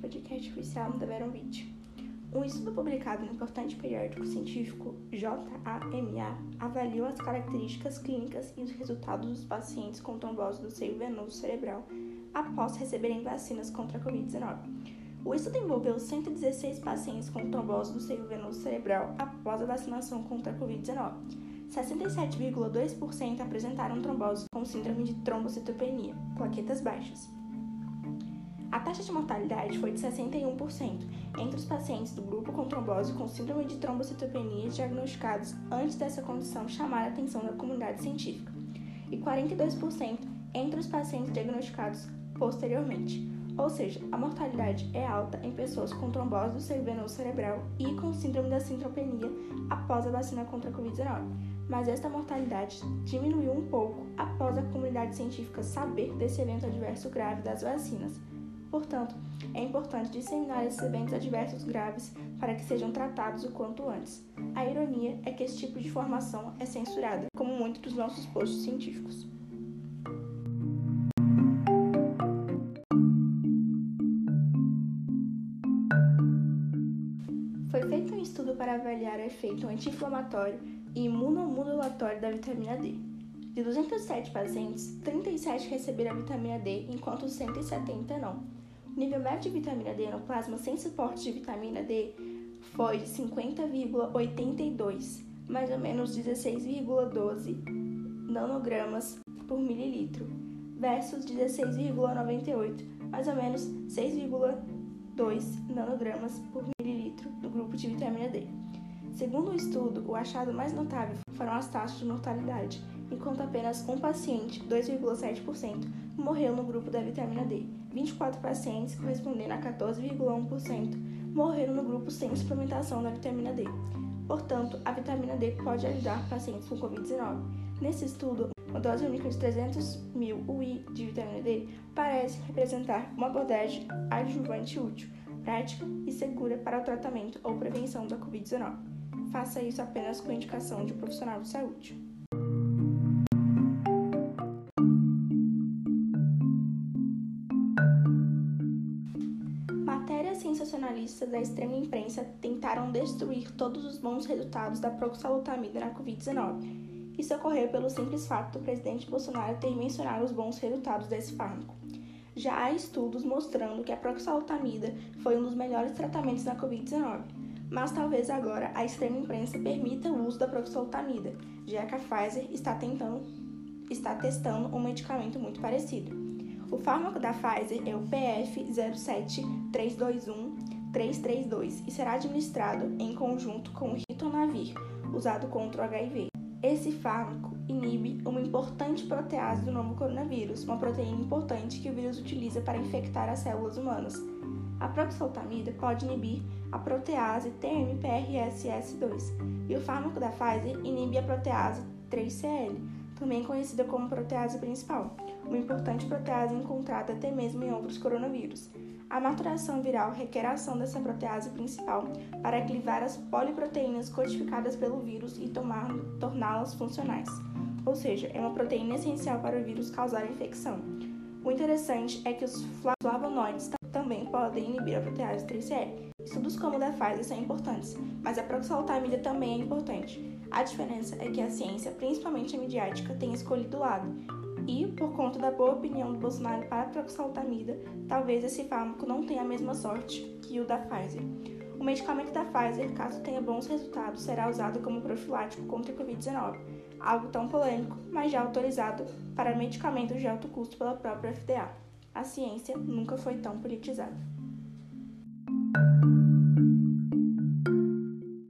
podcast oficial da Veron Beach. Um estudo publicado no importante periódico científico JAMA avaliou as características clínicas e os resultados dos pacientes com trombose do seio venoso cerebral após receberem vacinas contra a Covid-19. O estudo envolveu 116 pacientes com trombose do seio venoso cerebral após a vacinação contra a Covid-19. 67,2% apresentaram trombose com síndrome de trombocitopenia, plaquetas baixas. A taxa de mortalidade foi de 61% entre os pacientes do grupo com trombose com síndrome de trombocitopenia diagnosticados antes dessa condição chamar a atenção da comunidade científica, e 42% entre os pacientes diagnosticados posteriormente. Ou seja, a mortalidade é alta em pessoas com trombose do venoso cerebral e com síndrome da sintropenia após a vacina contra a Covid-19. Mas esta mortalidade diminuiu um pouco após a comunidade científica saber desse evento adverso grave das vacinas Portanto, é importante disseminar esses eventos adversos graves para que sejam tratados o quanto antes. A ironia é que esse tipo de informação é censurada, como muitos dos nossos posts científicos. Foi feito um estudo para avaliar o efeito anti-inflamatório e imunomodulatório da vitamina D. De 207 pacientes, 37 receberam a vitamina D, enquanto 170 não. Nível médio de vitamina D no plasma sem suporte de vitamina D foi de 50,82, mais ou menos 16,12 nanogramas por mililitro, versus 16,98, mais ou menos 6,2 nanogramas por mililitro no grupo de vitamina D. Segundo o estudo, o achado mais notável foram as taxas de mortalidade, enquanto apenas um paciente, 2,7%, morreu no grupo da vitamina D. 24 pacientes, correspondendo a 14,1%, morreram no grupo sem suplementação da vitamina D. Portanto, a vitamina D pode ajudar pacientes com Covid-19. Nesse estudo, uma dose única de 300 mil UI de vitamina D parece representar uma abordagem adjuvante útil, prática e segura para o tratamento ou prevenção da Covid-19. Faça isso apenas com indicação de um profissional de saúde. Sensacionalistas da extrema imprensa tentaram destruir todos os bons resultados da proxalutamida na Covid-19. Isso ocorreu pelo simples fato do presidente Bolsonaro ter mencionado os bons resultados desse fármaco. Já há estudos mostrando que a proxalutamida foi um dos melhores tratamentos na Covid-19, mas talvez agora a extrema imprensa permita o uso da proxalutamida, já que a Pfizer está tentando está testando um medicamento muito parecido. O fármaco da Pfizer é o PF 07321-332 e será administrado em conjunto com o ritonavir, usado contra o HIV. Esse fármaco inibe uma importante protease do novo coronavírus, uma proteína importante que o vírus utiliza para infectar as células humanas. A proxaltamida pode inibir a protease TMPRSS2 e o fármaco da Pfizer inibe a protease 3CL, também conhecida como protease principal, uma importante protease encontrada até mesmo em outros coronavírus. A maturação viral requer a ação dessa protease principal para clivar as poliproteínas codificadas pelo vírus e torná-las funcionais, ou seja, é uma proteína essencial para o vírus causar infecção. O interessante é que os flavonoides também podem inibir a protease 3CL. Estudos como o da Pfizer são importantes, mas a proxaltamida também é importante. A diferença é que a ciência, principalmente a midiática, tem escolhido o lado. E, por conta da boa opinião do Bolsonaro para a proxaltamida, talvez esse fármaco não tenha a mesma sorte que o da Pfizer. O medicamento da Pfizer, caso tenha bons resultados, será usado como profilático contra a Covid-19, algo tão polêmico, mas já autorizado para medicamentos de alto custo pela própria FDA. A ciência nunca foi tão politizada.